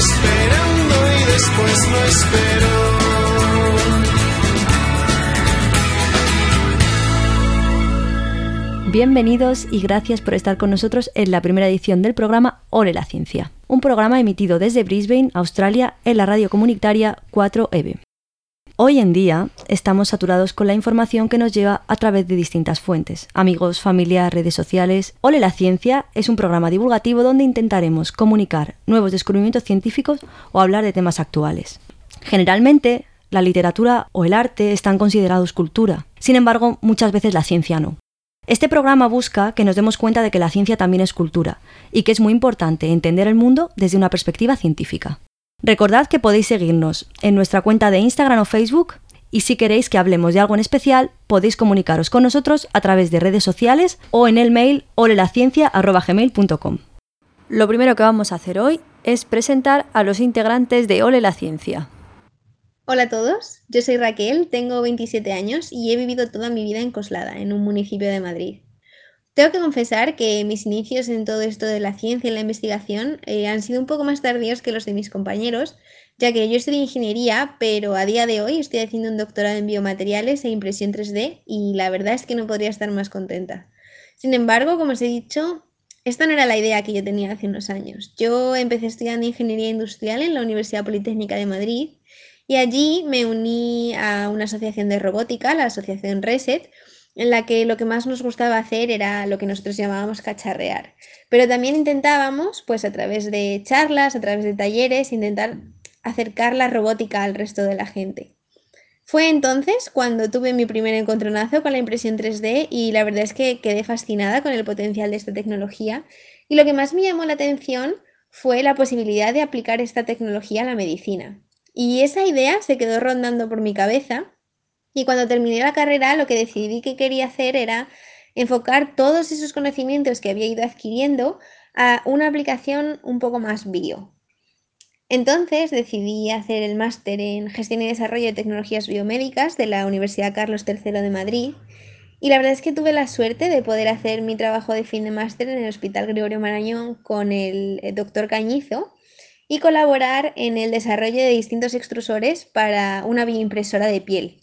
Esperando y después no esperó. Bienvenidos y gracias por estar con nosotros en la primera edición del programa Ole la Ciencia, un programa emitido desde Brisbane, Australia, en la radio comunitaria 4EB. Hoy en día estamos saturados con la información que nos lleva a través de distintas fuentes, amigos, familia, redes sociales. Ole la Ciencia es un programa divulgativo donde intentaremos comunicar nuevos descubrimientos científicos o hablar de temas actuales. Generalmente, la literatura o el arte están considerados cultura, sin embargo, muchas veces la ciencia no. Este programa busca que nos demos cuenta de que la ciencia también es cultura y que es muy importante entender el mundo desde una perspectiva científica. Recordad que podéis seguirnos en nuestra cuenta de Instagram o Facebook y si queréis que hablemos de algo en especial, podéis comunicaros con nosotros a través de redes sociales o en el mail olelaciencia.gmail.com. Lo primero que vamos a hacer hoy es presentar a los integrantes de Ole la Ciencia. Hola a todos, yo soy Raquel, tengo 27 años y he vivido toda mi vida en Coslada, en un municipio de Madrid. Tengo que confesar que mis inicios en todo esto de la ciencia y la investigación eh, han sido un poco más tardíos que los de mis compañeros, ya que yo estudié ingeniería, pero a día de hoy estoy haciendo un doctorado en biomateriales e impresión 3D y la verdad es que no podría estar más contenta. Sin embargo, como os he dicho, esta no era la idea que yo tenía hace unos años. Yo empecé estudiando ingeniería industrial en la Universidad Politécnica de Madrid y allí me uní a una asociación de robótica, la Asociación Reset, en la que lo que más nos gustaba hacer era lo que nosotros llamábamos cacharrear. Pero también intentábamos, pues a través de charlas, a través de talleres, intentar acercar la robótica al resto de la gente. Fue entonces cuando tuve mi primer encontronazo con la impresión 3D y la verdad es que quedé fascinada con el potencial de esta tecnología y lo que más me llamó la atención fue la posibilidad de aplicar esta tecnología a la medicina. Y esa idea se quedó rondando por mi cabeza y cuando terminé la carrera lo que decidí que quería hacer era enfocar todos esos conocimientos que había ido adquiriendo a una aplicación un poco más bio. Entonces decidí hacer el máster en Gestión y Desarrollo de Tecnologías Biomédicas de la Universidad Carlos III de Madrid y la verdad es que tuve la suerte de poder hacer mi trabajo de fin de máster en el Hospital Gregorio Marañón con el doctor Cañizo y colaborar en el desarrollo de distintos extrusores para una bioimpresora de piel.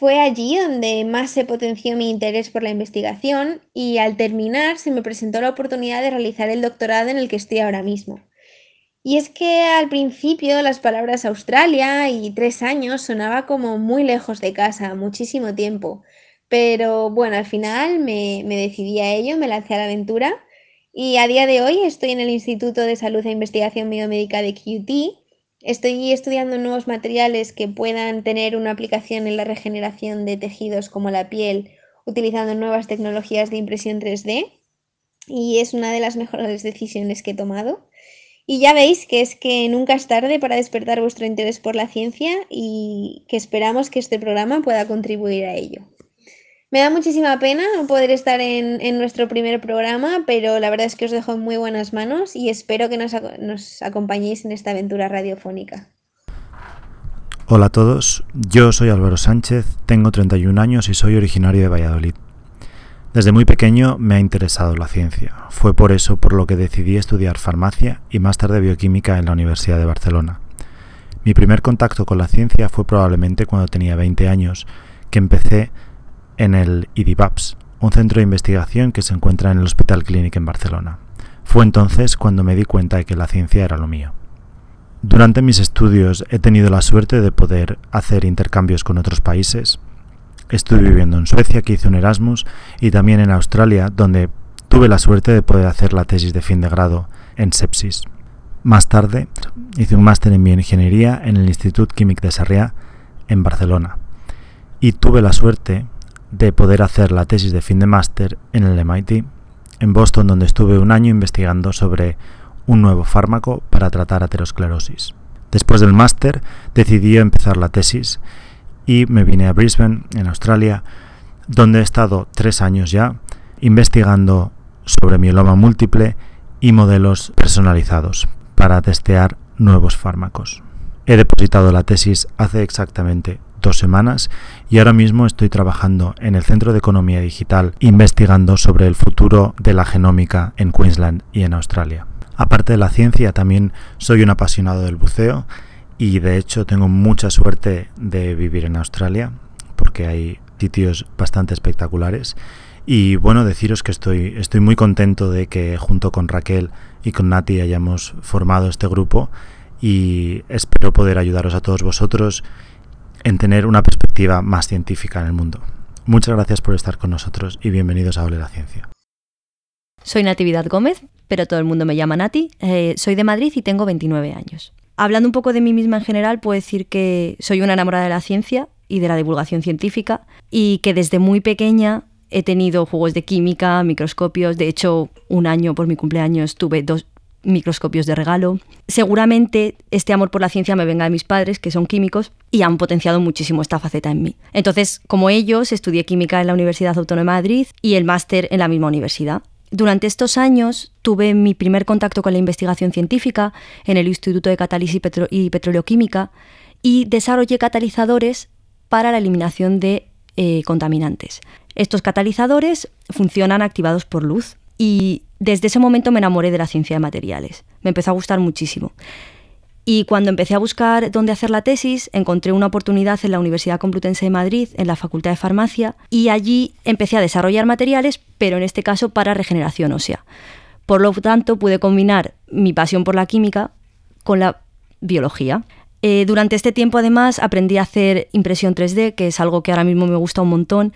Fue allí donde más se potenció mi interés por la investigación y al terminar se me presentó la oportunidad de realizar el doctorado en el que estoy ahora mismo. Y es que al principio las palabras Australia y tres años sonaba como muy lejos de casa, muchísimo tiempo. Pero bueno, al final me, me decidí a ello, me lancé a la aventura y a día de hoy estoy en el Instituto de Salud e Investigación Biomédica de QT Estoy estudiando nuevos materiales que puedan tener una aplicación en la regeneración de tejidos como la piel, utilizando nuevas tecnologías de impresión 3D. Y es una de las mejores decisiones que he tomado. Y ya veis que es que nunca es tarde para despertar vuestro interés por la ciencia y que esperamos que este programa pueda contribuir a ello. Me da muchísima pena no poder estar en, nuestro primer programa, pero la verdad es que os dejo en muy buenas manos y espero que nos, nos acompañéis en esta aventura radiofónica. Hola a todos, yo soy Álvaro Sánchez, tengo 31 años y soy originario de Valladolid. Desde muy pequeño me ha interesado la ciencia. Fue por eso por lo que decidí estudiar farmacia y más tarde bioquímica en la Universidad de Barcelona. Mi primer contacto con la ciencia fue probablemente cuando tenía 20 años, que empecé en el IDIVAPS, un centro de investigación que se encuentra en el Hospital Clínic en Barcelona. Fue entonces cuando me di cuenta de que la ciencia era lo mío. Durante mis estudios he tenido la suerte de poder hacer intercambios con otros países. Estuve viviendo en Suecia, que hice un Erasmus, y también en Australia, donde tuve la suerte de poder hacer la tesis de fin de grado en sepsis. Más tarde hice un máster en bioingeniería en el Institut Químic de Sarriá, en Barcelona. Y tuve la suerte de poder hacer la tesis de fin de máster en el MIT, en Boston, donde estuve un año investigando sobre un nuevo fármaco para tratar aterosclerosis. Después del máster decidí empezar la tesis y me vine a Brisbane, en Australia, donde he estado tres años ya investigando sobre mieloma múltiple y modelos personalizados para testear nuevos fármacos. He depositado la tesis hace exactamente dos semanas y ahora mismo estoy trabajando en el Centro de Economía Digital investigando sobre el futuro de la genómica en Queensland y en Australia. Aparte de la ciencia, también soy un apasionado del buceo y de hecho tengo mucha suerte de vivir en Australia porque hay sitios bastante espectaculares. Y bueno, deciros que estoy, estoy muy contento de que junto con Raquel y con Nati hayamos formado este grupo y espero poder ayudaros a todos vosotros en tener una perspectiva más científica en el mundo. Muchas gracias por estar con nosotros y bienvenidos a Ole la Ciencia. Soy Natividad Gómez, pero todo el mundo me llama Nati. Eh, soy de Madrid y tengo 29 años. Hablando un poco de mí misma en general, puedo decir que soy una enamorada de la ciencia y de la divulgación científica y que desde muy pequeña he tenido juegos de química, microscopios. De hecho, un año por mi cumpleaños tuve dos, microscopios de regalo. Seguramente este amor por la ciencia me venga de mis padres, que son químicos, y han potenciado muchísimo esta faceta en mí. Entonces, como ellos, estudié química en la Universidad Autónoma de Madrid y el máster en la misma universidad. Durante estos años tuve mi primer contacto con la investigación científica en el Instituto de Catálisis y, Petroleoquímica y desarrollé catalizadores para la eliminación de eh, contaminantes. Estos catalizadores funcionan activados por luz y desde ese momento me enamoré de la ciencia de materiales. Me empezó a gustar muchísimo. Y cuando empecé a buscar dónde hacer la tesis, encontré una oportunidad en la Universidad Complutense de Madrid, en la Facultad de Farmacia, y allí empecé a desarrollar materiales, pero en este caso para regeneración ósea. Por lo tanto, pude combinar mi pasión por la química con la biología. Eh, durante este tiempo, además, aprendí a hacer impresión 3D, que es algo que ahora mismo me gusta un montón,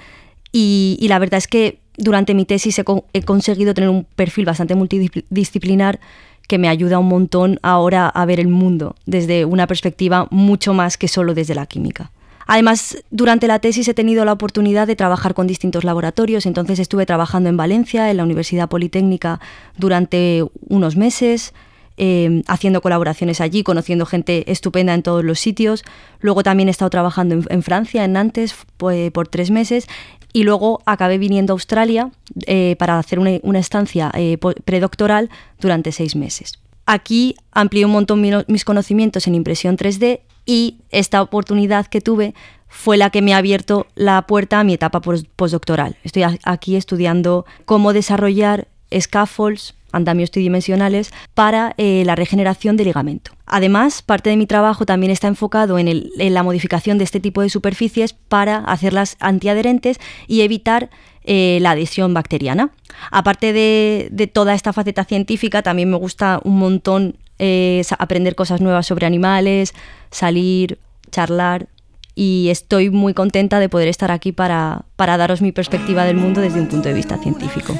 y, y la verdad es que durante mi tesis he, co- he conseguido tener un perfil bastante multidisciplinar que me ayuda un montón ahora a ver el mundo desde una perspectiva mucho más que solo desde la química. Además, durante la tesis he tenido la oportunidad de trabajar con distintos laboratorios, entonces estuve trabajando en Valencia, en la Universidad Politécnica, durante unos meses, eh, haciendo colaboraciones allí, conociendo gente estupenda en todos los sitios. Luego también he estado trabajando en, Francia, en Nantes, por tres meses. Y luego acabé viniendo a Australia eh, para hacer una, estancia eh, predoctoral durante seis meses. Aquí amplié un montón mi- mis conocimientos en impresión 3D y esta oportunidad que tuve fue la que me ha abierto la puerta a mi etapa pos- postdoctoral. Estoy aquí estudiando cómo desarrollar scaffolds, andamios tridimensionales, para eh, la regeneración de ligamento. Además, parte de mi trabajo también está enfocado en, el- en la modificación de este tipo de superficies para hacerlas antiadherentes y evitar eh, la adhesión bacteriana. Aparte de, de toda esta faceta científica, también me gusta un montón eh, aprender cosas nuevas sobre animales, salir, charlar y estoy muy contenta de poder estar aquí para, para daros mi perspectiva del mundo desde un punto de vista científico.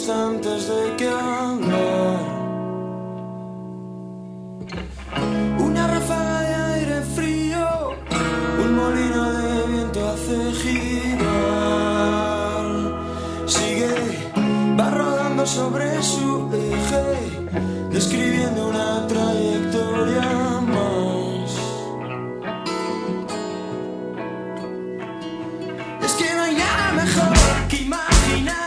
Instantes de que hablar. Una ráfaga de aire frío, un molino de viento hace girar. Sigue, va rodando sobre su eje, describiendo una trayectoria más. Es que no hay nada mejor que imaginar,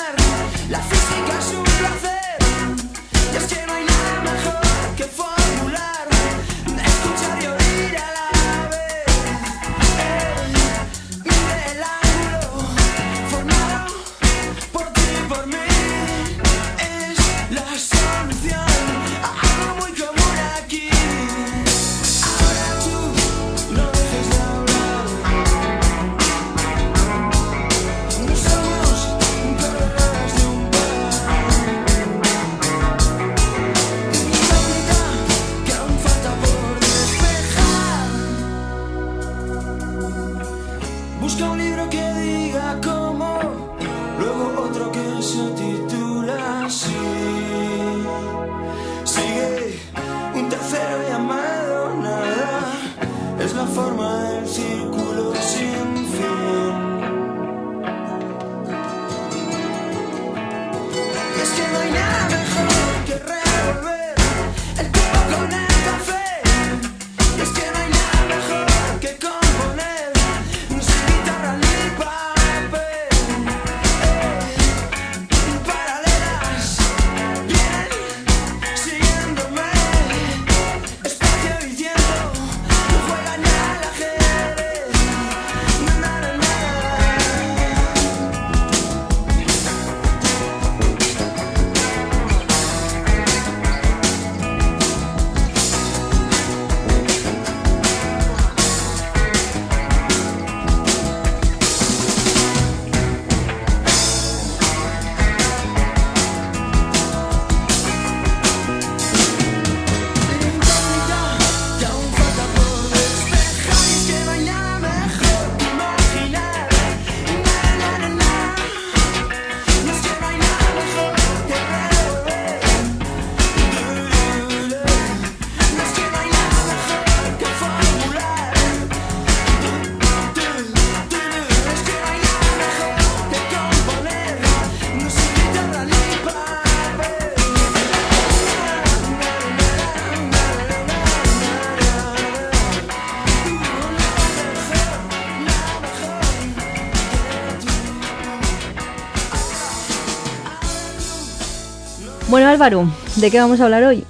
Álvaro, ¿de qué vamos a hablar hoy?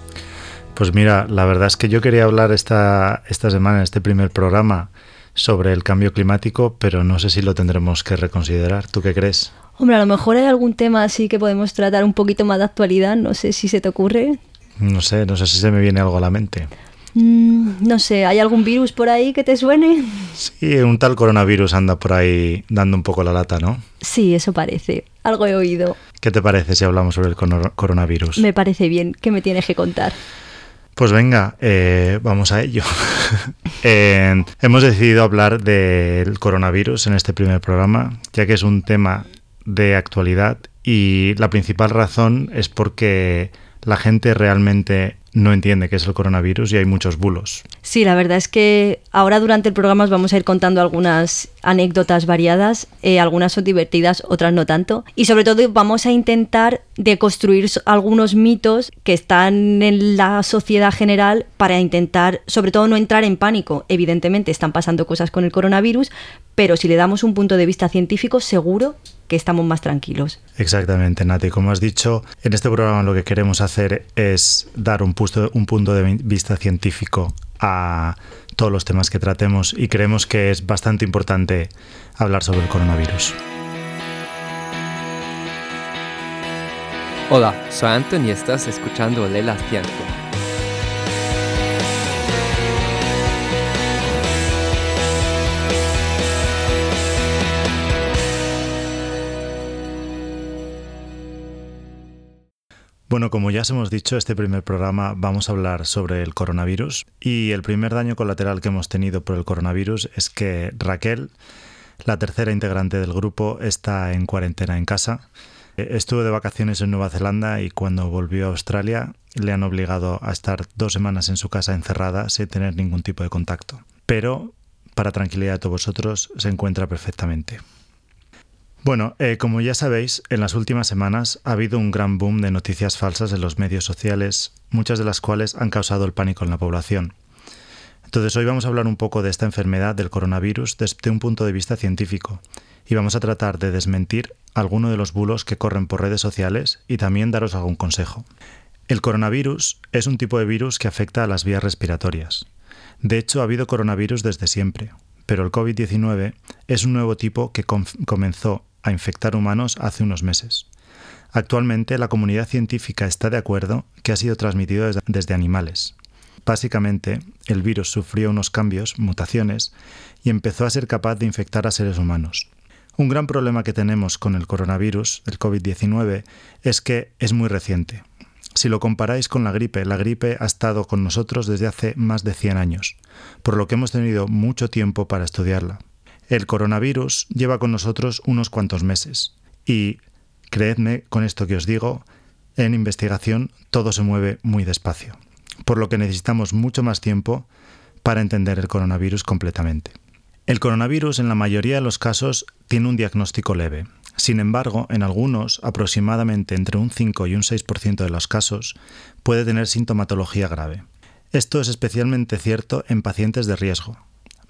Pues mira, la verdad es que yo quería hablar esta, esta semana, en este primer programa, sobre el cambio climático, pero no sé si lo tendremos que reconsiderar. ¿Tú qué crees? Hombre, a lo mejor hay algún tema así que podemos tratar un poquito más de actualidad, no sé si se te ocurre. No sé, no sé si se me viene algo a la mente. Mm, no sé, ¿hay algún virus por ahí que te suene? Sí, un tal coronavirus anda por ahí dando un poco la lata, ¿no? Sí, eso parece. Algo he oído. ¿Qué te parece si hablamos sobre el coronavirus? Me parece bien. ¿Qué me tienes que contar? Pues venga, eh, vamos a ello. Eh, hemos decidido hablar del coronavirus en este primer programa, ya que es un tema de actualidad y la principal razón es porque la gente realmente no entiende qué es el coronavirus y hay muchos bulos. Sí, la verdad es que ahora durante el programa os vamos a ir contando algunas anécdotas variadas, eh, algunas son divertidas, otras no tanto, y sobre todo vamos a intentar deconstruir algunos mitos que están en la sociedad general para intentar, sobre todo, no entrar en pánico. Evidentemente están pasando cosas con el coronavirus, pero si le damos un punto de vista científico, seguro que estamos más tranquilos. Exactamente, Nati. Como has dicho, en este programa lo que queremos hacer es dar un, un punto de vi- vista científico a todos los temas que tratemos y creemos que es bastante importante hablar sobre el coronavirus. Hola, soy Anton y estás escuchando Lee la Ciencia. Bueno, como ya os hemos dicho, este primer programa vamos a hablar sobre el coronavirus y el primer daño colateral que hemos tenido por el coronavirus es que Raquel, la tercera integrante del grupo, está en cuarentena en casa. Eh, Estuvo de vacaciones en Nueva Zelanda y cuando volvió a Australia le han obligado a estar dos semanas en su casa encerrada sin tener ningún tipo de contacto. Pero, para tranquilidad de todos vosotros, se encuentra perfectamente. Bueno, eh, como ya sabéis, en las últimas semanas ha habido un gran boom de noticias falsas en los medios sociales, muchas de las cuales han causado el pánico en la población. Entonces hoy vamos a hablar un poco de esta enfermedad del coronavirus desde un punto de vista científico y vamos a tratar de desmentir alguno de los bulos que corren por redes sociales y también daros algún consejo. El coronavirus es un tipo de virus que afecta a las vías respiratorias. De hecho, ha habido coronavirus desde siempre, pero el COVID-19 es un nuevo tipo que com- comenzó a infectar humanos hace unos meses. Actualmente la comunidad científica está de acuerdo que ha sido transmitido desde, animales. Básicamente, el virus sufrió unos cambios, mutaciones, y empezó a ser capaz de infectar a seres humanos. Un gran problema que tenemos con el coronavirus, el COVID-19, es que es muy reciente. Si lo comparáis con la gripe, la gripe ha estado con nosotros desde hace más de 100 años, por lo que hemos tenido mucho tiempo para estudiarla. El coronavirus lleva con nosotros unos cuantos meses y, creedme con esto que os digo, en investigación todo se mueve muy despacio, por lo que necesitamos mucho más tiempo para entender el coronavirus completamente. El coronavirus en la mayoría de los casos tiene un diagnóstico leve. Sin embargo, en algunos, aproximadamente entre un 5 y un 6% de los casos, puede tener sintomatología grave. Esto es especialmente cierto en pacientes de riesgo,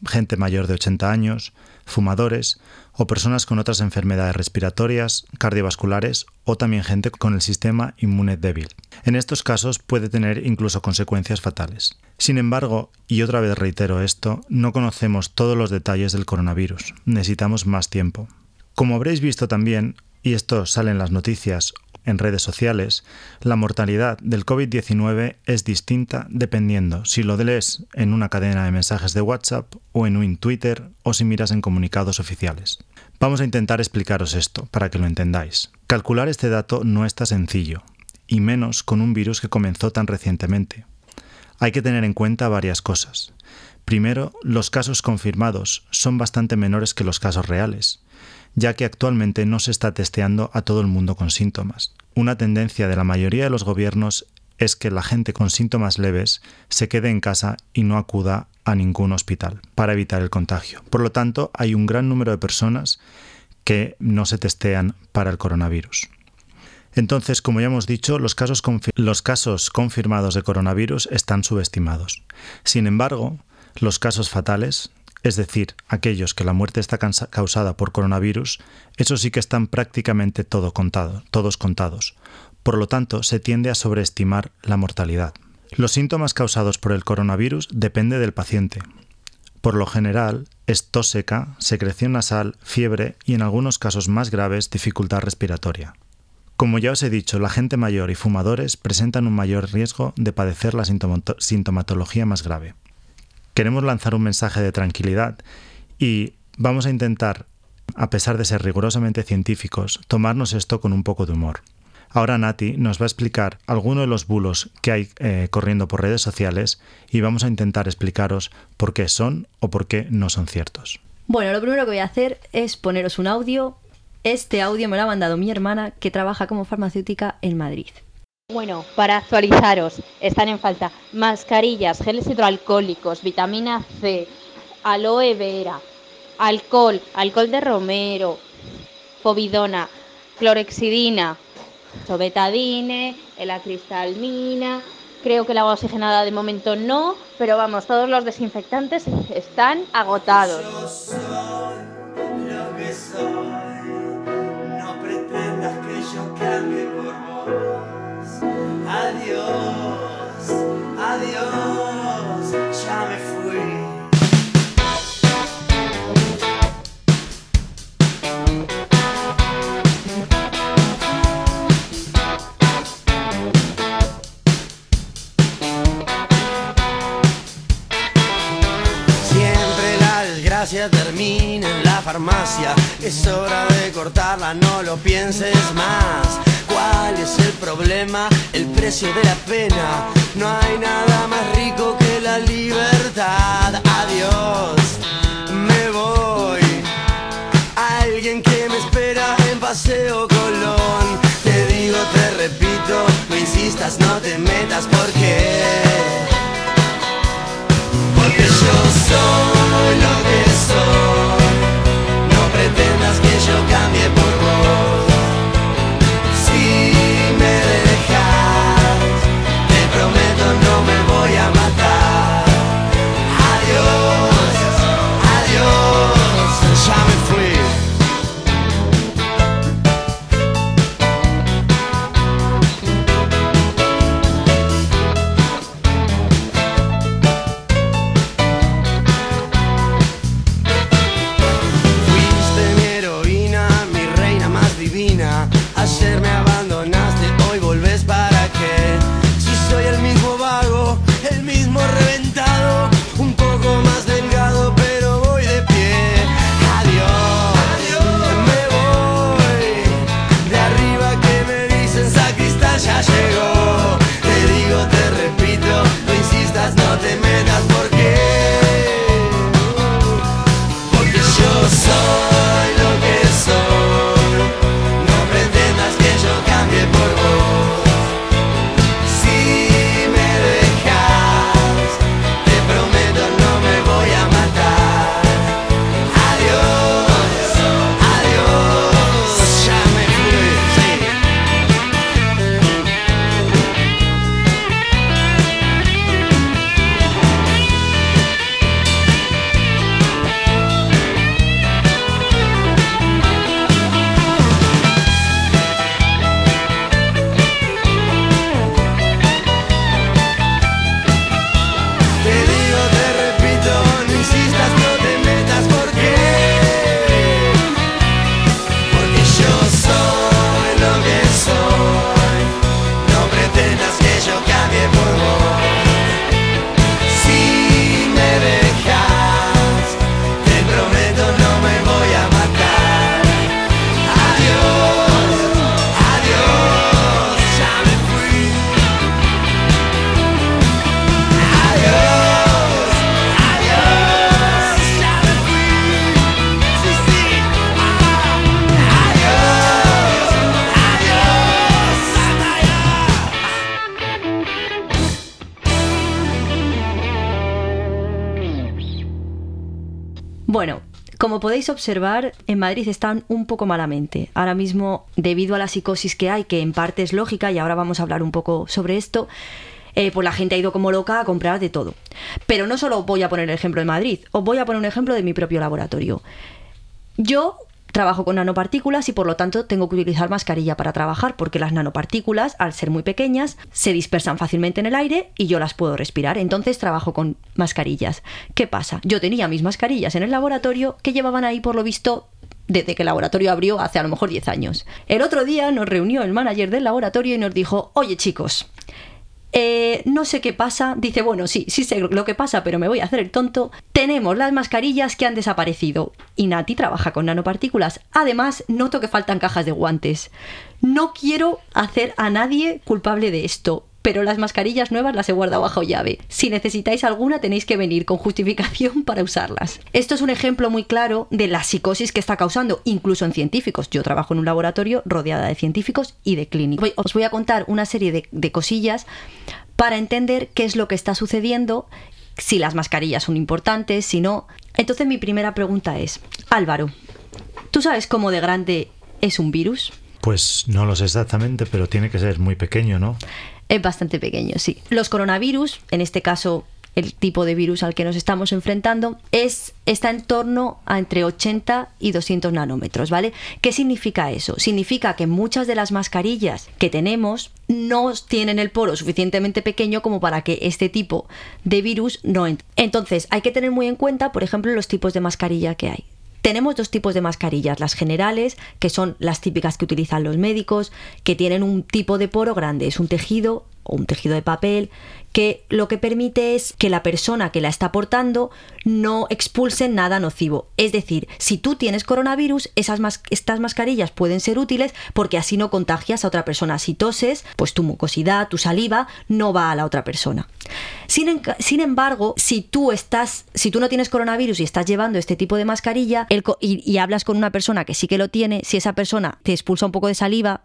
gente mayor de 80 años, fumadores o personas con otras enfermedades respiratorias, cardiovasculares o también gente con el sistema inmune débil. En estos casos puede tener incluso consecuencias fatales. Sin embargo, y otra vez reitero esto, no conocemos todos los detalles del coronavirus. Necesitamos más tiempo. Como habréis visto también, y esto sale en las noticias en redes sociales, la mortalidad del COVID-19 es distinta dependiendo si lo lees en una cadena de mensajes de WhatsApp o en un Twitter o si miras en comunicados oficiales. Vamos a intentar explicaros esto para que lo entendáis. Calcular este dato no está sencillo, y menos con un virus que comenzó tan recientemente. Hay que tener en cuenta varias cosas. Primero, los casos confirmados son bastante menores que los casos reales, ya que actualmente no se está testeando a todo el mundo con síntomas. Una tendencia de la mayoría de los gobiernos es que la gente con síntomas leves se quede en casa y no acuda a ningún hospital para evitar el contagio. Por lo tanto, hay un gran número de personas que no se testean para el coronavirus. Entonces, como ya hemos dicho, los casos, los casos, confirmados de coronavirus están subestimados. Sin embargo, los casos fatales, es decir, aquellos que la muerte está causada por coronavirus, esos sí que están prácticamente todos contados, Por lo tanto, se tiende a sobreestimar la mortalidad. Los síntomas causados por el coronavirus depende del paciente. Por lo general, es tos seca, secreción nasal, fiebre y en algunos casos más graves dificultad respiratoria. Como ya os he dicho, la gente mayor y fumadores presentan un mayor riesgo de padecer la sintomato- sintomatología más grave. Queremos lanzar un mensaje de tranquilidad y vamos a intentar, a pesar de ser rigurosamente científicos, tomarnos esto con un poco de humor. Ahora Nati nos va a explicar algunos de los bulos que hay eh, corriendo por redes sociales y vamos a intentar explicaros por qué son o por qué no son ciertos. Bueno, lo primero que voy a hacer es poneros un audio. Este audio me lo ha mandado mi hermana que trabaja como farmacéutica en Madrid. Bueno, para actualizaros, están en falta mascarillas, geles hidroalcohólicos, vitamina C, aloe vera, alcohol, alcohol de romero, povidona, clorexidina, sobetadine, elacristalmina. Creo que la agua oxigenada de momento no, pero vamos, todos los desinfectantes están agotados. Yo soy lo que soy. No pretendas que yo cambie. Adiós, adiós, ya me fui. Termina en la farmacia. Es hora de cortarla, no lo pienses más. ¿Cuál es el problema? El precio de la pena. No hay nada más rico que la libertad. Adiós, me voy. Alguien que me espera en Paseo Colón. Te digo, te repito, no insistas, no te metas porque. Porque yo soy lo que soy. No pretendas que yo cambie por vos. Bueno, como podéis observar, en Madrid están un poco malamente. Ahora mismo, debido a la psicosis que hay, que en parte es lógica, y ahora vamos a hablar un poco sobre esto, eh, pues la gente ha ido como loca a comprar de todo. Pero no solo voy a poner el ejemplo de Madrid, os voy a poner un ejemplo de mi propio laboratorio. Yo Trabajo con nanopartículas y por lo tanto tengo que utilizar mascarilla para trabajar porque las nanopartículas, al ser muy pequeñas, se dispersan fácilmente en el aire y yo las puedo respirar. Entonces trabajo con mascarillas. ¿Qué pasa? Yo tenía mis mascarillas en el laboratorio que llevaban ahí por lo visto desde que el laboratorio abrió hace a lo mejor 10 años. El otro día nos reunió el manager del laboratorio y nos dijo, oye chicos, eh, no sé qué pasa. Dice, bueno, sí, sí sé lo que pasa, pero me voy a hacer el tonto. Tenemos las mascarillas que han desaparecido. Y Nati trabaja con nanopartículas. Además, noto que faltan cajas de guantes. No quiero hacer a nadie culpable de esto. Pero las mascarillas nuevas las he guardado bajo llave. Si necesitáis alguna tenéis que venir con justificación para usarlas. Esto es un ejemplo muy claro de la psicosis que está causando, incluso en científicos. Yo trabajo en un laboratorio rodeada de científicos y de clínicos. Os voy a contar una serie de, de cosillas para entender qué es lo que está sucediendo, si las mascarillas son importantes, si no. Entonces mi primera pregunta es, Álvaro, ¿tú sabes cómo de grande es un virus? Pues no lo sé exactamente, pero tiene que ser muy pequeño, ¿no? Es bastante pequeño, sí. Los coronavirus, en este caso el tipo de virus al que nos estamos enfrentando, es, está en torno a entre 80 y 200 nanómetros, ¿vale? ¿Qué significa eso? Significa que muchas de las mascarillas que tenemos no tienen el poro suficientemente pequeño como para que este tipo de virus no entre. Entonces, hay que tener muy en cuenta, por ejemplo, los tipos de mascarilla que hay. Tenemos dos tipos de mascarillas, las generales, que son las típicas que utilizan los médicos, que tienen un tipo de poro grande, es un tejido o un tejido de papel que lo que permite es que la persona que la está portando no expulse nada nocivo. Es decir, si tú tienes coronavirus, esas estas mascarillas pueden ser útiles porque así no contagias a otra persona. Si toses, pues tu mucosidad, tu saliva no va a la otra persona. Sin, embargo, si tú estás, si tú no tienes coronavirus y estás llevando este tipo de mascarilla y hablas con una persona que sí que lo tiene, si esa persona te expulsa un poco de saliva,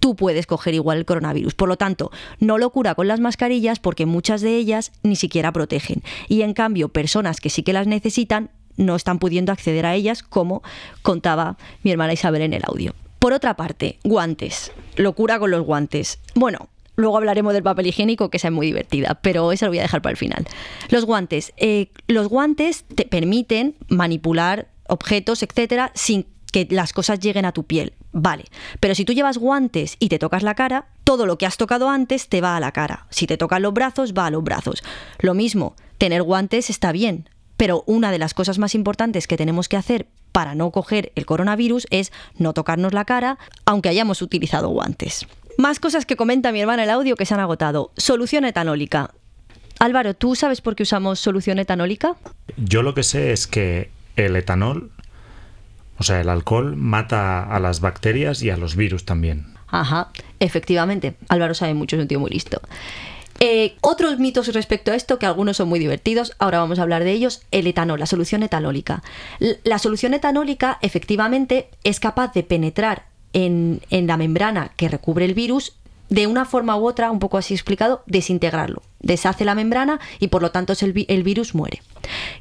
tú puedes coger igual el coronavirus. Por lo tanto, no locura con las mascarillas porque muchas de ellas ni siquiera protegen. Y en cambio, personas que sí que las necesitan no están pudiendo acceder a ellas, como contaba mi hermana Isabel en el audio. Por otra parte, guantes. Locura con los guantes. Bueno, Luego hablaremos del papel higiénico, que esa es muy divertida, pero esa lo voy a dejar para el final. Los guantes. Eh, los guantes te permiten manipular objetos, etcétera, sin que las cosas lleguen a tu piel. Vale, pero si tú llevas guantes y te tocas la cara, todo lo que has tocado antes te va a la cara. Si te tocan los brazos, va a los brazos. Lo mismo, tener guantes está bien, pero una de las cosas más importantes que tenemos que hacer para no coger el coronavirus es no tocarnos la cara, aunque hayamos utilizado guantes. Más cosas que comenta mi hermana el audio que se han agotado. Solución etanólica. Álvaro, ¿tú sabes por qué usamos solución etanólica? Yo lo que sé es que el etanol, o sea, el alcohol, mata a las bacterias y a los virus también. Ajá, efectivamente. Álvaro sabe mucho, es un tío muy listo. Eh, otros mitos respecto a esto, que algunos son muy divertidos, ahora vamos a hablar de ellos, el etanol, la solución etanólica. La solución etanólica efectivamente es capaz de penetrar en, en la membrana que recubre el virus de una forma u otra, un poco así explicado, desintegrarlo. Deshace la membrana y por lo tanto el, el, virus muere.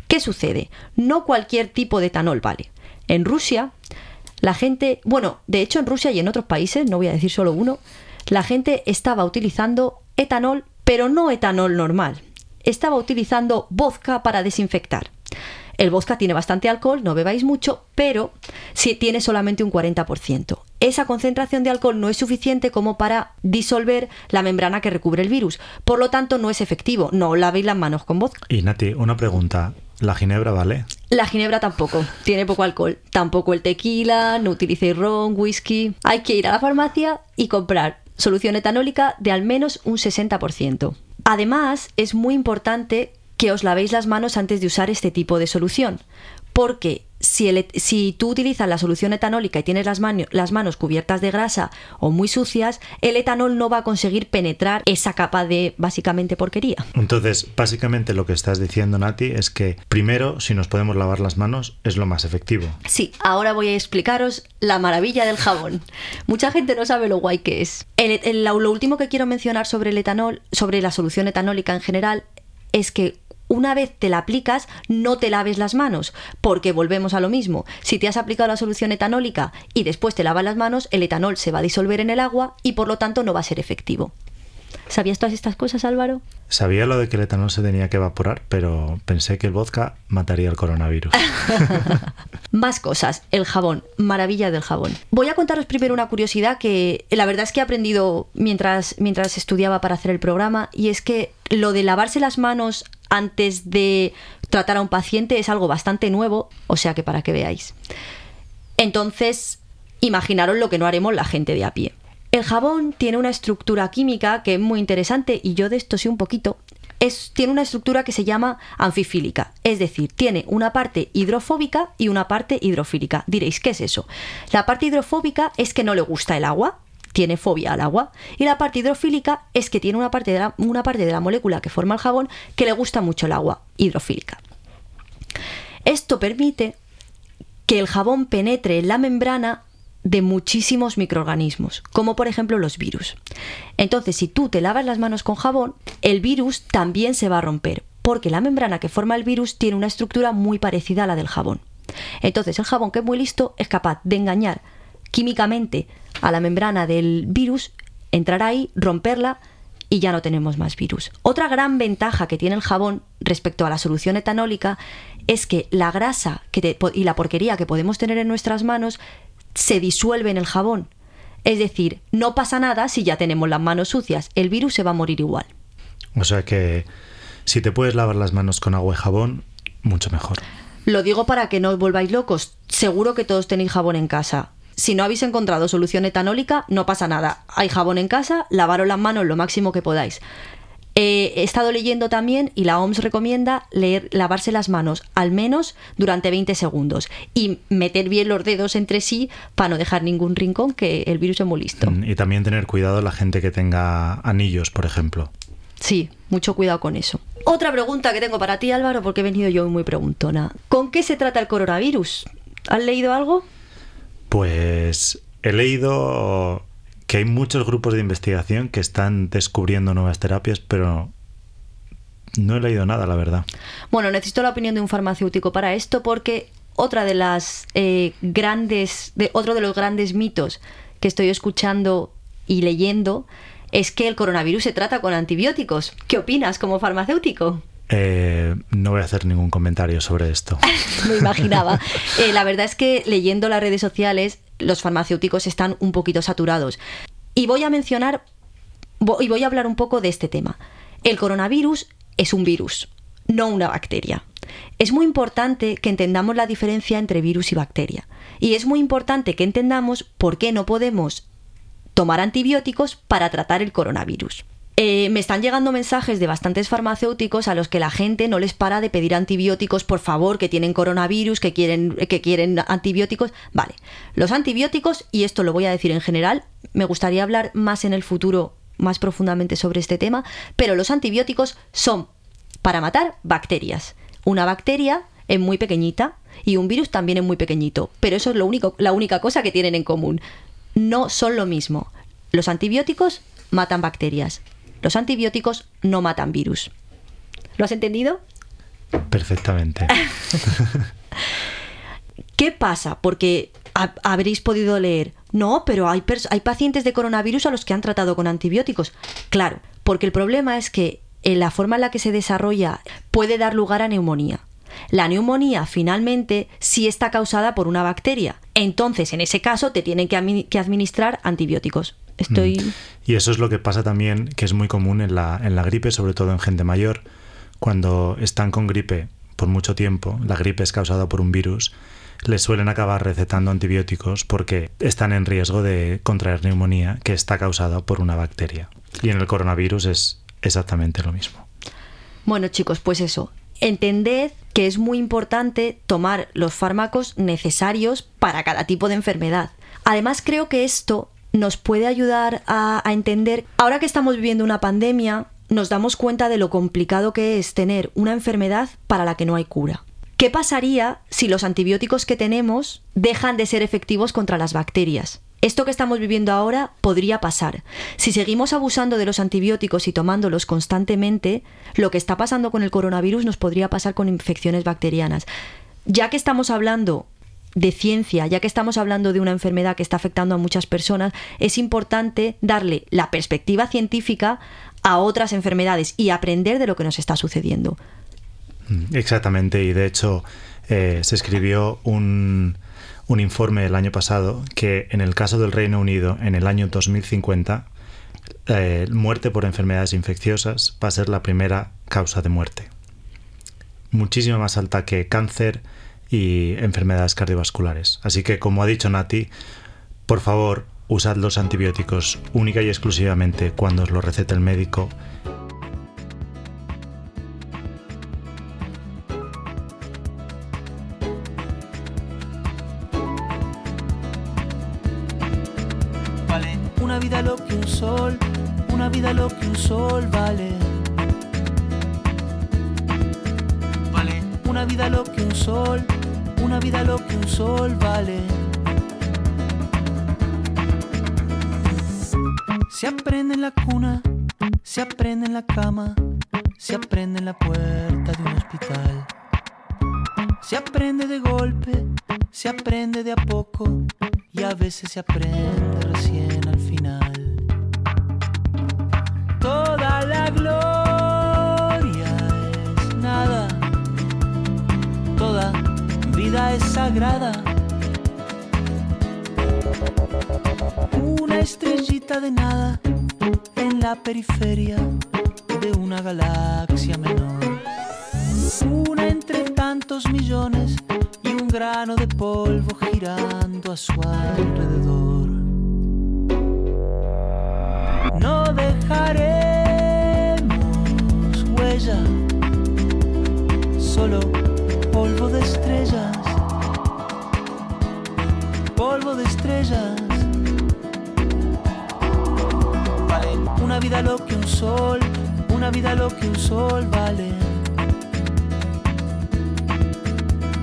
¿Qué sucede? No cualquier tipo de etanol vale. En Rusia, la gente, bueno, de hecho en Rusia y en otros países, no voy a decir solo uno, la gente estaba utilizando etanol, pero no etanol normal. Estaba utilizando vodka para desinfectar. El vodka tiene bastante alcohol, no bebáis mucho, pero si tiene solamente un 40%. Esa concentración de alcohol no es suficiente como para disolver la membrana que recubre el virus. Por lo tanto, no es efectivo. No lavéis las manos con vodka. Y Nati, una pregunta. ¿La ginebra vale? La ginebra tampoco, tiene poco alcohol. Tampoco el tequila, no utilicéis ron, whisky. Hay que ir a la farmacia y comprar solución etanólica de al menos un 60%. Además, es muy importante que os lavéis las manos antes de usar este tipo de solución. Porque si, el, si tú utilizas la solución etanólica y tienes las, mano, las, manos cubiertas de grasa o muy sucias, el etanol no va a conseguir penetrar esa capa de básicamente porquería. Entonces, básicamente lo que estás diciendo, Nati, es que primero, si nos podemos lavar las manos, es lo más efectivo. Sí, ahora voy a explicaros la maravilla del jabón. Mucha gente no sabe lo guay que es. El, el, lo último que quiero mencionar sobre el etanol, sobre la solución etanólica en general, es que una vez te la aplicas, no te laves las manos, porque volvemos a lo mismo. Si te has aplicado la solución etanólica y después te lavas las manos, el etanol se va a disolver en el agua y por lo tanto no va a ser efectivo. ¿Sabías todas estas cosas, Álvaro? Sabía lo de que el etanol se tenía que evaporar, pero pensé que el vodka mataría el coronavirus. Más cosas. El jabón. Maravilla del jabón. Voy a contaros primero una curiosidad que la verdad es que he aprendido mientras, mientras estudiaba para hacer el programa y es que lo de lavarse las manos antes de tratar a un paciente es algo bastante nuevo, o sea que para que veáis. Entonces, imaginaros lo que no haremos la gente de a pie. El jabón tiene una estructura química que es muy interesante y yo de esto sé un poquito. Tiene una estructura que se llama anfifílica, es decir, tiene una parte hidrofóbica y una parte hidrofílica. Diréis, ¿qué es eso? La parte hidrofóbica es que no le gusta el agua, tiene fobia al agua, y la parte hidrofílica es que tiene una parte de la, una parte de la molécula que forma el jabón que le gusta mucho el agua, hidrofílica. Esto permite que el jabón penetre en la membrana de muchísimos microorganismos, como por ejemplo los virus. Entonces, si tú te lavas las manos con jabón, el virus también se va a romper, porque la membrana que forma el virus tiene una estructura muy parecida a la del jabón. Entonces, el jabón que es muy listo es capaz de engañar químicamente a la membrana del virus, entrar ahí, romperla y ya no tenemos más virus. Otra gran ventaja que tiene el jabón respecto a la solución etanólica es que la grasa y la porquería que podemos tener en nuestras manos se disuelve en el jabón. Es decir, no pasa nada si ya tenemos las manos sucias, el virus se va a morir igual. O sea que si te puedes lavar las manos con agua y jabón, mucho mejor. Lo digo para que no os volváis locos. Seguro que todos tenéis jabón en casa. Si no habéis encontrado solución etanólica, no pasa nada. Hay jabón en casa, lavaros las manos lo máximo que podáis. Eh, he estado leyendo también y la OMS recomienda leer, lavarse las manos al menos durante 20 segundos y meter bien los dedos entre sí para no dejar ningún rincón que el virus es muy listo. Mm, Y también tener cuidado la gente que tenga anillos, por ejemplo. Sí, mucho cuidado con eso. Otra pregunta que tengo para ti, Álvaro, porque he venido yo muy preguntona. ¿Con qué se trata el coronavirus? ¿Has leído algo? Pues he leído que hay muchos grupos de investigación que están descubriendo nuevas terapias, pero no he leído nada, la verdad. Bueno, necesito la opinión de un farmacéutico para esto porque otra de las eh, grandes, de, otro de los grandes mitos que estoy escuchando y leyendo es que el coronavirus se trata con antibióticos. ¿Qué opinas como farmacéutico? Eh, no voy a hacer ningún comentario sobre esto. Me imaginaba. Eh, la verdad es que leyendo las redes sociales, los farmacéuticos están un poquito saturados. Y voy a mencionar, y voy a hablar un poco de este tema. El coronavirus es un virus, no una bacteria. Es muy importante que entendamos la diferencia entre virus y bacteria. Y es muy importante que entendamos por qué no podemos tomar antibióticos para tratar el coronavirus. Eh, me están llegando mensajes de bastantes farmacéuticos a los que la gente no les para de pedir antibióticos, por favor, que tienen coronavirus, que quieren, que quieren antibióticos. Vale, los antibióticos, y esto lo voy a decir en general, me gustaría hablar más en el futuro, más profundamente sobre este tema, pero los antibióticos son para matar bacterias. Una bacteria es muy pequeñita y un virus también es muy pequeñito, pero eso es lo único, la única cosa que tienen en común. No son lo mismo. Los antibióticos matan bacterias. Los antibióticos no matan virus. ¿Lo has entendido? Perfectamente. ¿Qué pasa? Porque ha- habréis podido leer, no, pero hay, hay pacientes de coronavirus a los que han tratado con antibióticos. Claro, porque el problema es que en la forma en la que se desarrolla puede dar lugar a neumonía. La neumonía finalmente sí está causada por una bacteria. Entonces, en ese caso, te tienen que administrar antibióticos. Estoy... Y eso es lo que pasa también, que es muy común en la, en la gripe, sobre todo en gente mayor, cuando están con gripe por mucho tiempo, la gripe es causada por un virus, les suelen acabar recetando antibióticos porque están en riesgo de contraer neumonía que está causada por una bacteria. Y en el coronavirus es exactamente lo mismo. Bueno, chicos, pues eso. Entended que es muy importante tomar los fármacos necesarios para cada tipo de enfermedad. Además, creo que esto nos puede ayudar a, entender, ahora que estamos viviendo una pandemia, nos damos cuenta de lo complicado que es tener una enfermedad para la que no hay cura. ¿Qué pasaría si los antibióticos que tenemos dejan de ser efectivos contra las bacterias? Esto que estamos viviendo ahora podría pasar. Si seguimos abusando de los antibióticos y tomándolos constantemente, lo que está pasando con el coronavirus nos podría pasar con infecciones bacterianas. Ya que estamos hablando de ciencia, ya que estamos hablando de una enfermedad que está afectando a muchas personas, es importante darle la perspectiva científica a otras enfermedades y aprender de lo que nos está sucediendo. Mm, Exactamente, y de hecho eh, se escribió un, un informe el año pasado que en el caso del Reino Unido, en el año 2050, eh, muerte por enfermedades infecciosas va a ser la primera causa de muerte. Muchísimo más alta que cáncer y enfermedades cardiovasculares. Así que, como ha dicho Nati, por favor, usad los antibióticos única y exclusivamente cuando os lo recete el médico Vale, una vida lo que un sol, una vida lo que un sol vale. Vale, una vida lo que un sol, una vida lo que un sol vale. Se aprende en la cuna, se aprende en la cama, se aprende en la puerta de un hospital. Se aprende de golpe, se aprende de a poco y a veces se aprende recién al final. Toda la gloria vida es sagrada. Una estrellita de nada en la periferia de una galaxia menor. Una entre tantos millones y un grano de polvo girando a su alrededor. No dejaremos huella, solo polvo de estrellas, polvo de estrellas. Vale, una vida lo que un sol, una vida lo que un sol vale.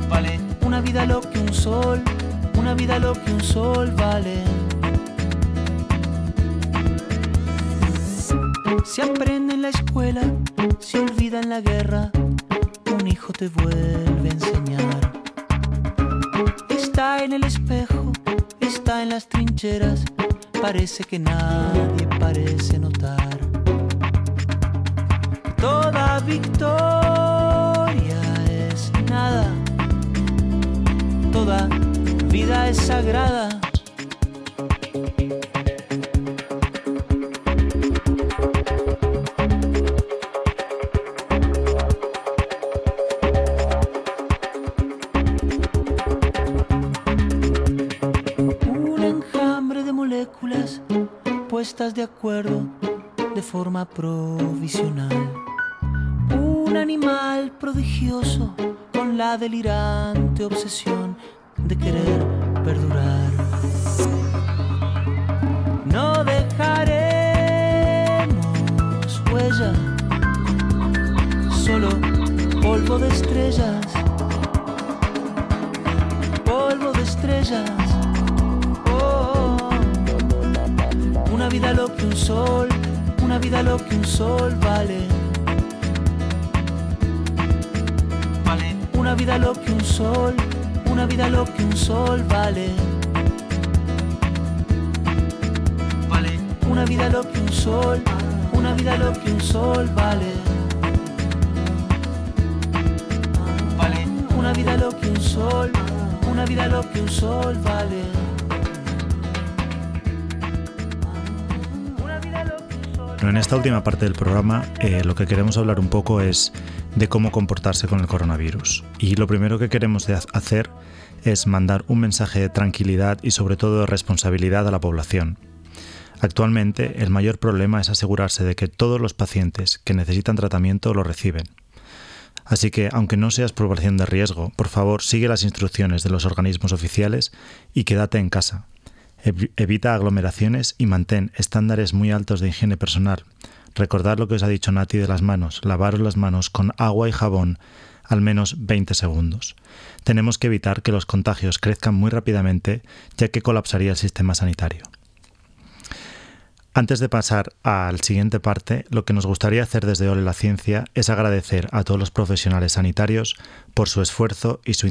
Vale, una vida lo que un sol, una vida lo que un sol vale. Se aprende en la escuela, se olvida en la guerra, un hijo te vuelve a enseñar. Está en el espejo, está en las trincheras, parece que nadie parece notar. Toda victoria es nada, toda vida es sagrada. Puestas de acuerdo de forma provisional. Un animal prodigioso con la delirante obsesión de querer perdurar. No dejaremos huella, solo polvo de estrellas. Polvo de estrellas. Oh, una vida lo que un sol, una vida lo que un sol vale. Vale, una vida lo que un sol, una vida lo que un sol vale. Vale, una vida lo que un sol, una vida lo que un sol vale. Vale, una vida lo que un sol, una vida lo que un sol vale. En esta última parte del programa eh, lo que queremos hablar un poco es de cómo comportarse con el coronavirus. Y lo primero que queremos hacer es mandar un mensaje de tranquilidad y sobre todo de responsabilidad a la población. Actualmente el mayor problema es asegurarse de que todos los pacientes que necesitan tratamiento lo reciben. Así que, aunque no seas población de riesgo, por favor sigue las instrucciones de los organismos oficiales y quédate en casa. Ev- Evita aglomeraciones y mantén estándares muy altos de higiene personal. Recordad lo que os ha dicho Nati de las manos, lavaros las manos con agua y jabón al menos 20 segundos. Tenemos que evitar que los contagios crezcan muy rápidamente, ya que colapsaría el sistema sanitario. Antes de pasar al siguiente parte, lo que nos gustaría hacer desde Ole la Ciencia es agradecer a todos los profesionales sanitarios por su esfuerzo y su,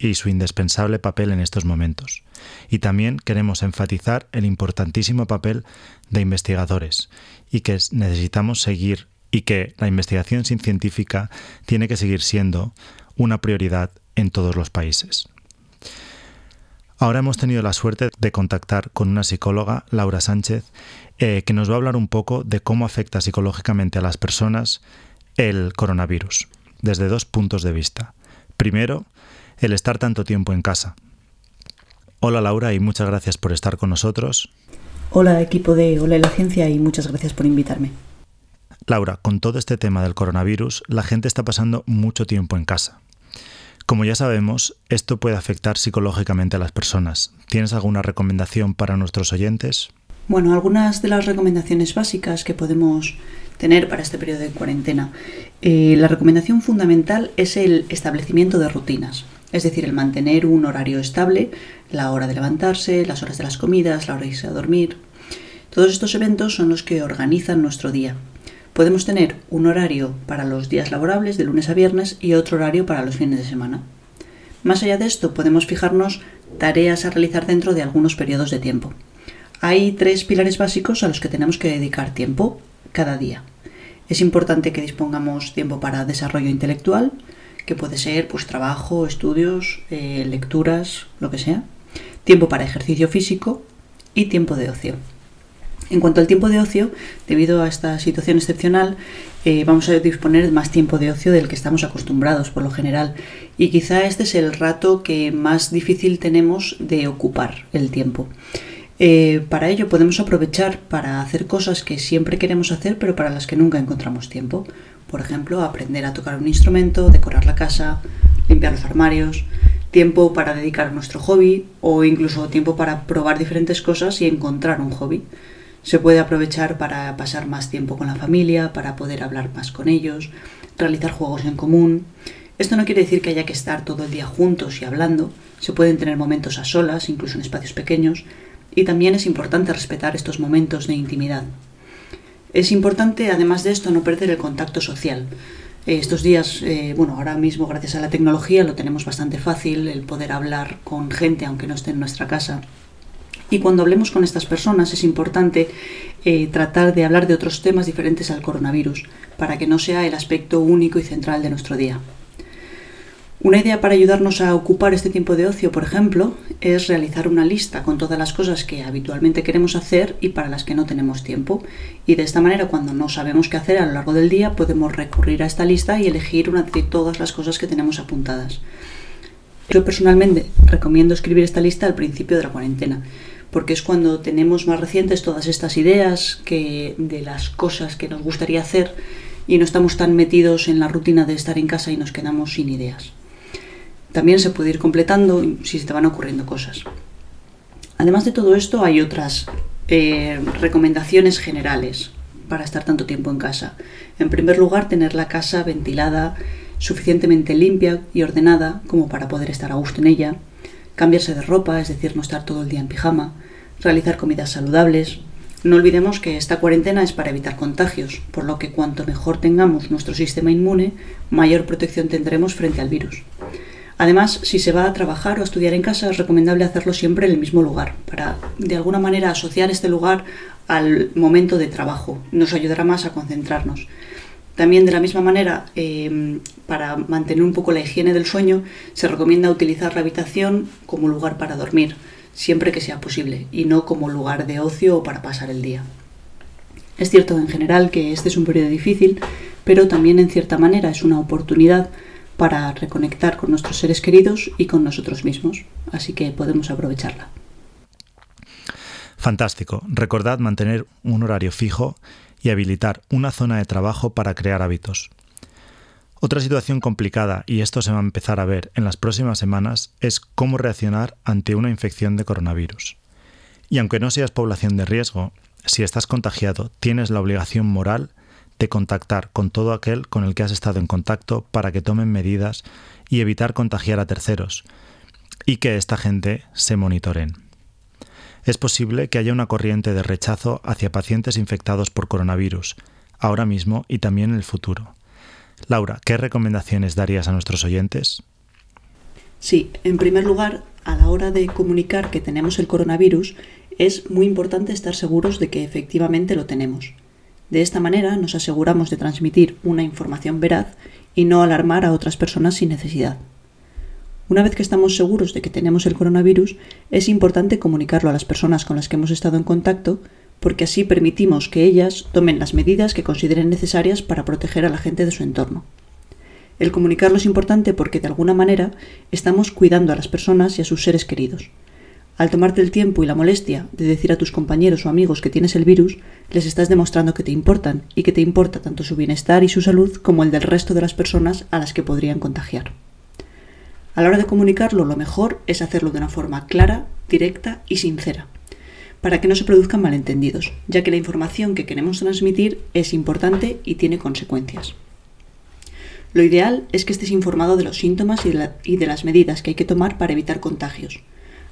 y su, indispensable papel en estos momentos. Y también queremos enfatizar el importantísimo papel de investigadores y que necesitamos seguir y que la investigación científica tiene que seguir siendo una prioridad en todos los países. Ahora hemos tenido la suerte de contactar con una psicóloga, Laura Sánchez, eh, que nos va a hablar un poco de cómo afecta psicológicamente a las personas el coronavirus, desde dos puntos de vista. Primero, el estar tanto tiempo en casa. Hola Laura y muchas gracias por estar con nosotros. Hola equipo de Hola la Ciencia y muchas gracias por invitarme. Laura, con todo este tema del coronavirus, la gente está pasando mucho tiempo en casa. Como ya sabemos, esto puede afectar psicológicamente a las personas. ¿Tienes alguna recomendación para nuestros oyentes? Bueno, algunas de las recomendaciones básicas que podemos tener para este periodo de cuarentena. Eh, la recomendación fundamental es el establecimiento de rutinas, es decir, el mantener un horario estable, la hora de levantarse, las horas de las comidas, la hora de irse a dormir. Todos estos eventos son los que organizan nuestro día. Podemos tener un horario para los días laborables de lunes a viernes y otro horario para los fines de semana. Más allá de esto, podemos fijarnos tareas a realizar dentro de algunos periodos de tiempo. Hay tres pilares básicos a los que tenemos que dedicar tiempo cada día. Es importante que dispongamos tiempo para desarrollo intelectual, que puede ser pues trabajo, estudios, eh, lecturas, lo que sea. Tiempo para ejercicio físico y tiempo de ocio. En cuanto al tiempo de ocio, debido a esta situación excepcional, eh, vamos a disponer más tiempo de ocio del que estamos acostumbrados por lo general. Y quizá este es el rato que más difícil tenemos de ocupar el tiempo. Eh, para ello podemos aprovechar para hacer cosas que siempre queremos hacer pero para las que nunca encontramos tiempo. Por ejemplo, aprender a tocar un instrumento, decorar la casa, limpiar los armarios, tiempo para dedicar a nuestro hobby o incluso tiempo para probar diferentes cosas y encontrar un hobby. Se puede aprovechar para pasar más tiempo con la familia, para poder hablar más con ellos, realizar juegos en común. Esto no quiere decir que haya que estar todo el día juntos y hablando, se pueden tener momentos a solas, incluso en espacios pequeños, y también es importante respetar estos momentos de intimidad. Es importante, además de esto, no perder el contacto social. Estos días, eh, bueno, ahora mismo gracias a la tecnología lo tenemos bastante fácil, el poder hablar con gente aunque no esté en nuestra casa y cuando hablemos con estas personas es importante eh, tratar de hablar de otros temas diferentes al coronavirus, para que no sea el aspecto único y central de nuestro día. Una idea para ayudarnos a ocupar este tiempo de ocio, por ejemplo, es realizar una lista con todas las cosas que habitualmente queremos hacer y para las que no tenemos tiempo. Y de esta manera, cuando no sabemos qué hacer a lo largo del día, podemos recurrir a esta lista y elegir una de todas las cosas que tenemos apuntadas. Yo personalmente recomiendo escribir esta lista al principio de la cuarentena, porque es cuando tenemos más recientes todas estas ideas que de las cosas que nos gustaría hacer y no estamos tan metidos en la rutina de estar en casa y nos quedamos sin ideas. También se puede ir completando si se te van ocurriendo cosas. Además de todo esto, hay otras eh, recomendaciones generales para estar tanto tiempo en casa. En primer lugar, tener la casa ventilada, suficientemente limpia y ordenada como para poder estar a gusto en ella. Cambiarse de ropa, es decir, no estar todo el día en pijama realizar comidas saludables. No olvidemos que esta cuarentena es para evitar contagios, por lo que cuanto mejor tengamos nuestro sistema inmune, mayor protección tendremos frente al virus. Además, si se va a trabajar o a estudiar en casa, es recomendable hacerlo siempre en el mismo lugar, para de alguna manera asociar este lugar al momento de trabajo. Nos ayudará más a concentrarnos. También de la misma manera, em, para mantener un poco la higiene del sueño, se recomienda utilizar la habitación como lugar para dormir siempre que sea posible y no como lugar de ocio o para pasar el día. Es cierto en general que este es un periodo difícil, pero también en cierta manera es una oportunidad para reconectar con nuestros seres queridos y con nosotros mismos, así que podemos aprovecharla. Fantástico. Recordad mantener un horario fijo y habilitar una zona de trabajo para crear hábitos. Otra situación complicada, y esto se va a empezar a ver en las próximas semanas, es cómo reaccionar ante una infección de coronavirus. Y aunque no seas población de riesgo, si estás contagiado, tienes la obligación moral de contactar con todo aquel con el que has estado en contacto para que tomen medidas y evitar contagiar a terceros, y que esta gente se monitoren. Es posible que haya una corriente de rechazo hacia pacientes infectados por coronavirus, ahora mismo y también en el futuro. Laura, ¿qué recomendaciones darías a nuestros oyentes? Sí, en primer lugar, a la hora de comunicar que tenemos el coronavirus, es muy importante estar seguros de que efectivamente lo tenemos. De esta manera nos aseguramos de transmitir una información veraz y no alarmar a otras personas sin necesidad. Una vez que estamos seguros de que tenemos el coronavirus, es importante comunicarlo a las personas con las que hemos estado en contacto, porque así permitimos que ellas tomen las medidas que consideren necesarias para proteger a la gente de su entorno. El comunicarlo es importante porque de alguna manera estamos cuidando a las personas y a sus seres queridos. Al tomarte el tiempo y la molestia de decir a tus compañeros o amigos que tienes el virus, les estás demostrando que te importan y que te importa tanto su bienestar y su salud como el del resto de las personas a las que podrían contagiar. A la hora de comunicarlo, lo mejor es hacerlo de una forma clara, directa y sincera, para que no se produzcan malentendidos, ya que la información que queremos transmitir es importante y tiene consecuencias. Lo ideal es que estés informado de los síntomas y de, y de las medidas que hay que tomar para evitar contagios.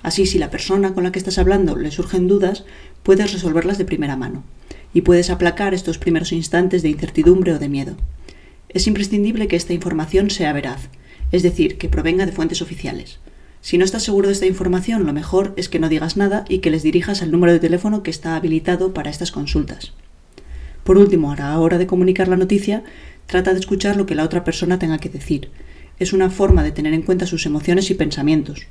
Así, si la persona con la que estás hablando le surgen dudas, puedes resolverlas de primera mano y puedes aplacar estos primeros instantes de incertidumbre o de miedo. Es imprescindible que esta información sea veraz, es decir, que provenga de fuentes oficiales. Si no estás seguro de esta información, lo mejor es que no digas nada y que les dirijas al número de teléfono que está habilitado para estas consultas. Por último, a la hora de comunicar la noticia, trata de escuchar lo que la otra persona tenga que decir. Es una forma de tener en cuenta sus emociones y pensamientos.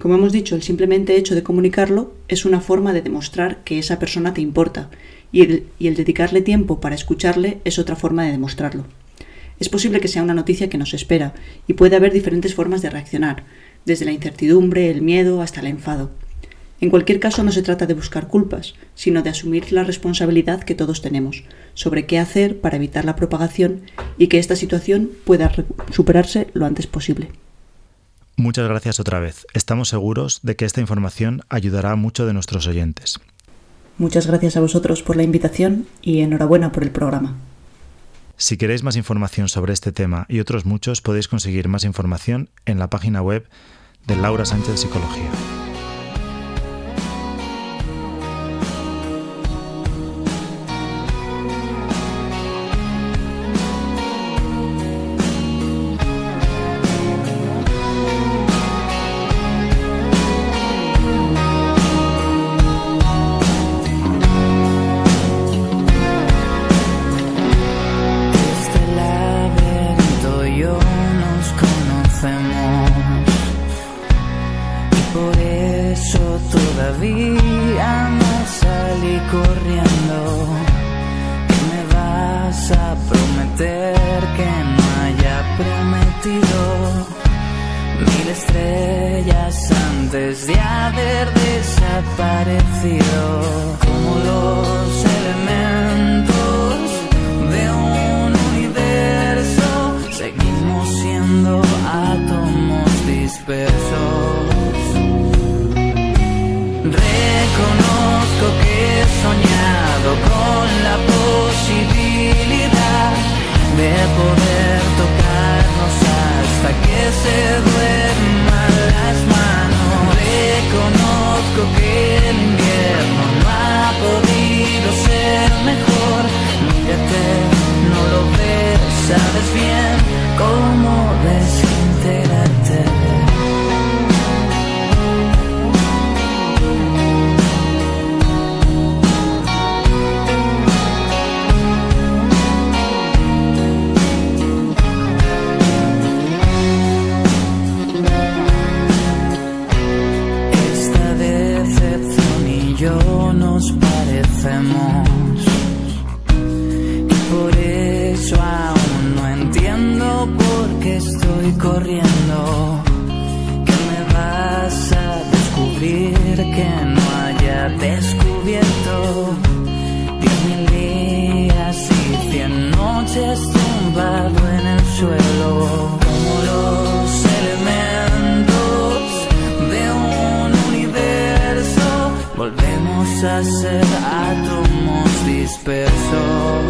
Como hemos dicho, el simplemente hecho de comunicarlo es una forma de demostrar que esa persona te importa, y el, y el dedicarle tiempo para escucharle es otra forma de demostrarlo. Es posible que sea una noticia que nos espera, y puede haber diferentes formas de reaccionar, desde la incertidumbre, el miedo hasta el enfado. En cualquier caso no se trata de buscar culpas, sino de asumir la responsabilidad que todos tenemos sobre qué hacer para evitar la propagación y que esta situación pueda superarse lo antes posible. Muchas gracias otra vez. Estamos seguros de que esta información ayudará a muchos de nuestros oyentes. Muchas gracias a vosotros por la invitación y enhorabuena por el programa. Si queréis más información sobre este tema y otros muchos, podéis conseguir más información en la página web de Laura Sánchez Psicología. Descubierto. Diez mil días y cien noches tumbado en el suelo. Como los elementos de un universo, volvemos a ser átomos dispersos.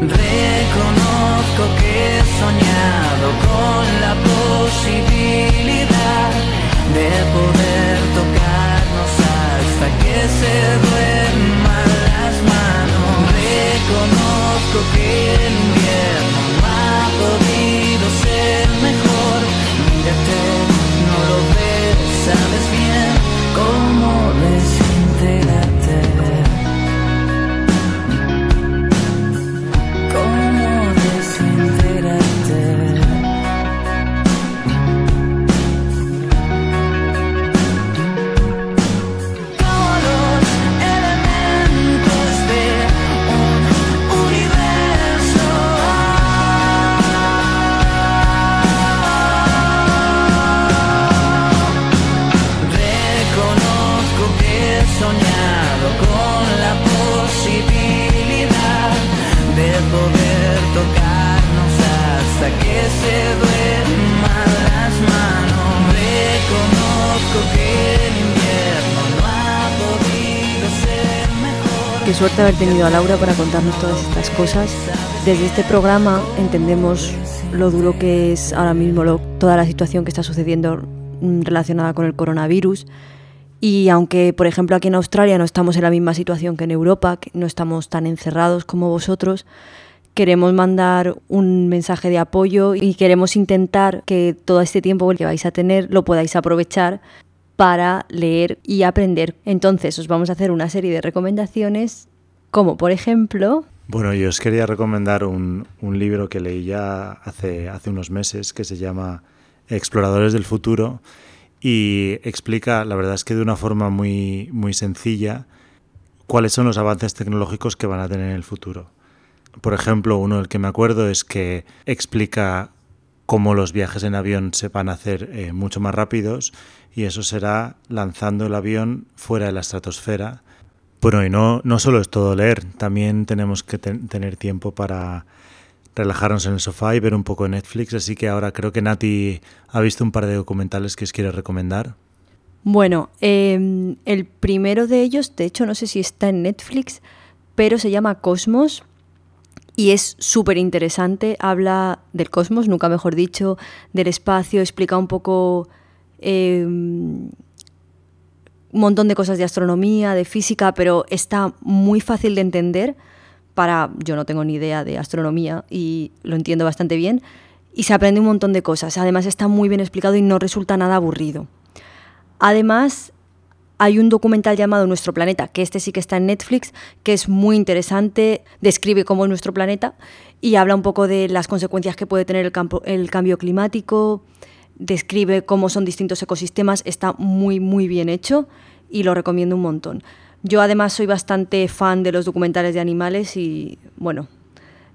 Reconozco que he soñado con la posibilidad de poder again suerte haber tenido a Laura para contarnos todas estas cosas. Desde este programa entendemos lo duro que es ahora mismo lo- toda la situación que está sucediendo mm, relacionada con el coronavirus. Y aunque, por ejemplo, aquí en Australia no estamos en la misma situación que en Europa, que no estamos tan encerrados como vosotros, queremos mandar un mensaje de apoyo y queremos intentar que todo este tiempo que vais a tener lo podáis aprovechar para leer y aprender. Entonces os vamos a hacer una serie de recomendaciones, como por ejemplo, Bueno, yo os quería recomendar un, un libro que leí ya hace, hace unos meses que se llama Exploradores del Futuro y explica, la verdad es que de una forma muy, muy sencilla, cuáles son los avances tecnológicos que van a tener en el futuro. Por ejemplo, uno del que me acuerdo es que explica cómo los viajes en avión se van a hacer eh, mucho más rápidos y eso será lanzando el avión fuera de la estratosfera. Bueno, y no, no solo es todo leer, también tenemos que ten- tener tiempo para relajarnos en el sofá y ver un poco Netflix, así que ahora creo que Nati ha visto un par de documentales que os quiere recomendar. bueno, eh, el primero de ellos, de hecho no sé si está en Netflix, pero se llama Cosmos y es súper interesante, habla del cosmos, nunca mejor dicho, del espacio, explica un poco eh, un montón de cosas de astronomía, de física, pero está muy fácil de entender para, yo no tengo ni idea de astronomía y lo entiendo bastante bien, y se aprende un montón de cosas. Además está muy bien explicado y no resulta nada aburrido. Además, hay un documental llamado Nuestro Planeta, que este sí que está en Netflix, que es muy interesante, describe cómo es nuestro planeta y habla un poco de las consecuencias que puede tener el, campo- el cambio climático, describe cómo son distintos ecosistemas, está muy, muy bien hecho y lo recomiendo un montón. Yo además soy bastante fan de los documentales de animales y bueno,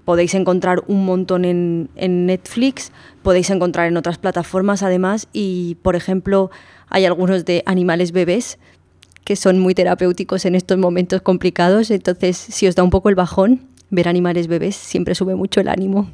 podéis encontrar un montón en, en Netflix, podéis encontrar en otras plataformas además y por ejemplo hay algunos de animales bebés que son muy terapéuticos en estos momentos complicados, entonces si os da un poco el bajón, ver animales bebés siempre sube mucho el ánimo.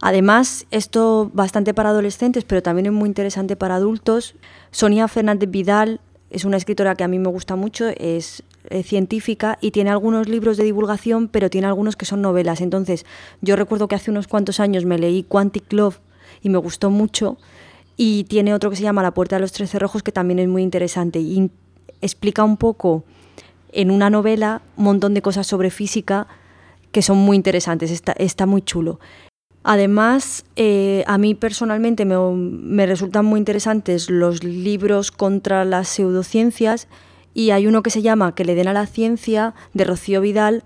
Además, esto bastante para adolescentes, pero también es muy interesante para adultos. Sonia Fernández Vidal es una escritora que a mí me gusta mucho, es eh, científica y tiene algunos libros de divulgación, pero tiene algunos que son novelas. Entonces, yo recuerdo que hace unos cuantos años me leí Quantic Love y me gustó mucho. Y tiene otro que se llama La Puerta de los Tres Cerrojos, que también es muy interesante. Y explica un poco en una novela un montón de cosas sobre física que son muy interesantes. Está, está muy chulo. Además, eh, a mí personalmente me, me resultan muy interesantes los libros contra las pseudociencias y hay uno que se llama Que le den a la ciencia de Rocío Vidal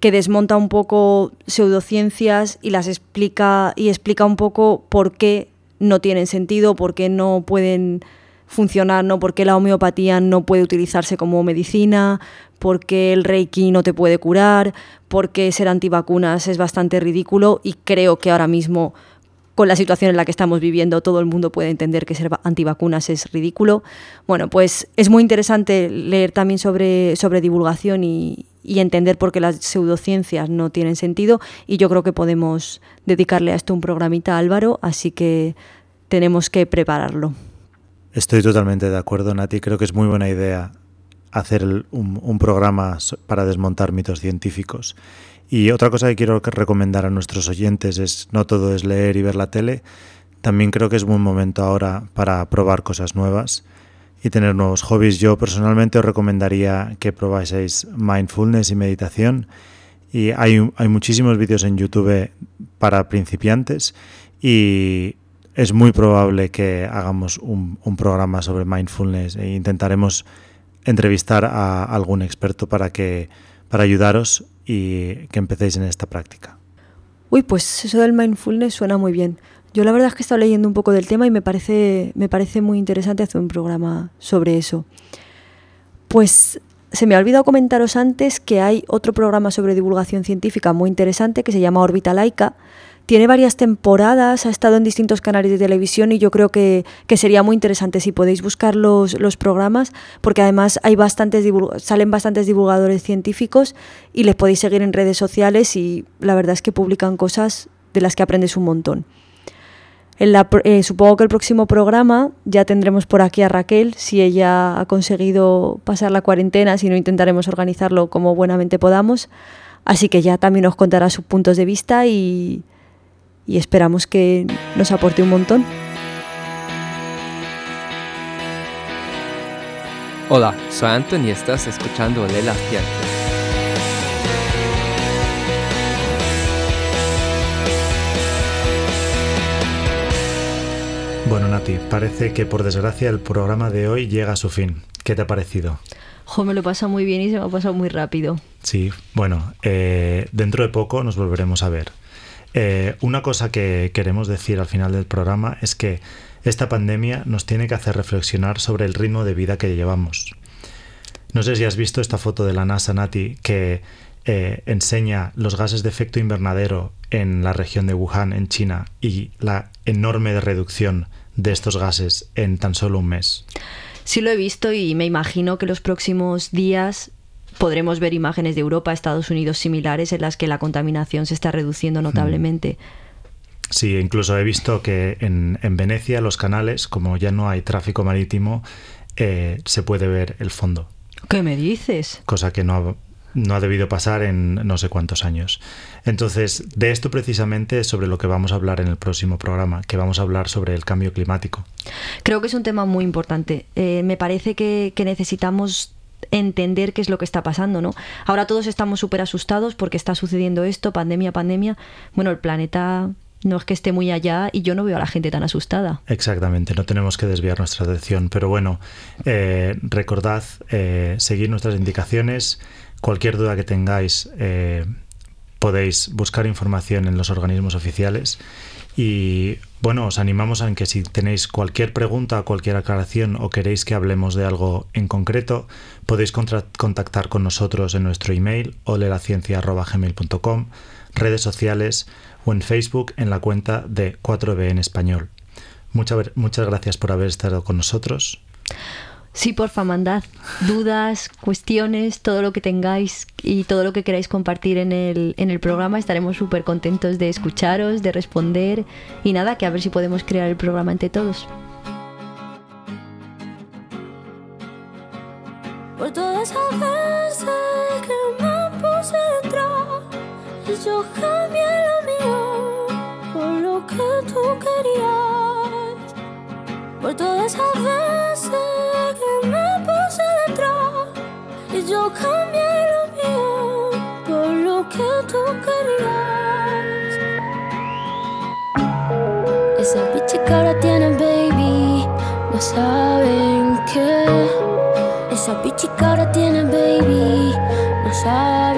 que desmonta un poco pseudociencias y las explica y explica un poco por qué no tienen sentido, por qué no pueden funcionar, ¿no? por qué la homeopatía no puede utilizarse como medicina, por qué el reiki no te puede curar, por qué ser antivacunas es bastante ridículo y creo que ahora mismo con la situación en la que estamos viviendo todo el mundo puede entender que ser va- antivacunas es ridículo. Bueno, pues es muy interesante leer también sobre, divulgación y, y entender por qué las pseudociencias no tienen sentido y yo creo que podemos dedicarle a esto un programita Álvaro, así que tenemos que prepararlo. Estoy totalmente de acuerdo, Nati. Creo que es muy buena idea hacer un, un programa para desmontar mitos científicos. Y otra cosa que quiero recomendar a nuestros oyentes es no todo es leer y ver la tele. También creo que es buen momento ahora para probar cosas nuevas y tener nuevos hobbies. Yo personalmente os recomendaría que probáis mindfulness y meditación. Y hay, hay muchísimos vídeos en YouTube para principiantes y es muy probable que hagamos un, un programa sobre mindfulness e intentaremos entrevistar a algún experto para que para ayudaros y que empecéis en esta práctica. Uy, pues eso del mindfulness suena muy bien. Yo la verdad es que he estado leyendo un poco del tema y me parece, me parece muy interesante hacer un programa sobre eso. Pues se me ha olvidado comentaros antes que hay otro programa sobre divulgación científica muy interesante que se llama Órbita Laica. Tiene varias temporadas, ha estado en distintos canales de televisión y yo creo que, que sería muy interesante si podéis buscar los, los programas, porque además hay bastantes salen bastantes divulgadores científicos y les podéis seguir en redes sociales y la verdad es que publican cosas de las que aprendes un montón. En la eh, supongo que el próximo programa ya tendremos por aquí a Raquel, si ella ha conseguido pasar la cuarentena, si no intentaremos organizarlo como buenamente podamos. Así que ya también nos contará sus puntos de vista y, y esperamos que nos aporte un montón. Hola, soy Anton y estás escuchando Lee la Ciencia. Bueno, Nati, parece que por desgracia el programa de hoy llega a su fin. ¿Qué te ha parecido? Jo, me lo pasa muy bien y se me ha pasado muy rápido. Sí, bueno, eh, dentro de poco nos volveremos a ver. Eh, una cosa que queremos decir al final del programa es que esta pandemia nos tiene que hacer reflexionar sobre el ritmo de vida que llevamos. No sé si has visto esta foto de la NASA, Nati, que eh, enseña los gases de efecto invernadero en la región de Wuhan, en China, y la enorme reducción de estos gases en tan solo un mes. Sí lo he visto y me imagino que los próximos días podremos ver imágenes de Europa, Estados Unidos similares en las que la contaminación se está reduciendo notablemente. Sí, incluso he visto que en, en Venecia los canales, como ya no hay tráfico marítimo, eh, se puede ver el fondo, ¿Qué me dices? cosa que no ha, no ha debido pasar en no sé cuántos años. Entonces, de esto precisamente es sobre lo que vamos a hablar en el próximo programa, que vamos a hablar sobre el cambio climático. Creo que es un tema muy importante. Eh, me parece que, que necesitamos entender qué es lo que está pasando, ¿no? Ahora todos estamos súper asustados porque está sucediendo esto, pandemia, pandemia. Bueno, el planeta no es que esté muy allá y yo no veo a la gente tan asustada. Exactamente, no tenemos que desviar nuestra atención, pero bueno, eh, recordad eh, seguir nuestras indicaciones. Cualquier duda que tengáis, eh, podéis buscar información en los organismos oficiales. Y bueno, os animamos a que si tenéis cualquier pregunta, cualquier aclaración o queréis que hablemos de algo en concreto, podéis contactar con nosotros en nuestro email olelaciencia.gmail.com, redes sociales o en Facebook en la cuenta de 4B en español. Mucha ver- muchas gracias por haber estado con nosotros. Sí, porfa, mandad dudas, cuestiones, todo lo que tengáis y todo lo que queráis compartir en el, en el programa. Estaremos súper contentos de escucharos, de responder y nada, que a ver si podemos crear el programa entre todos. Por que me yo cambié lo mío por lo que tú querías. Por todas esas veces que me puse detrás y yo cambié lo mío por lo que tú querías. Esa bicha que ahora tiene baby, no saben qué. Esa bicha que ahora tiene baby, no saben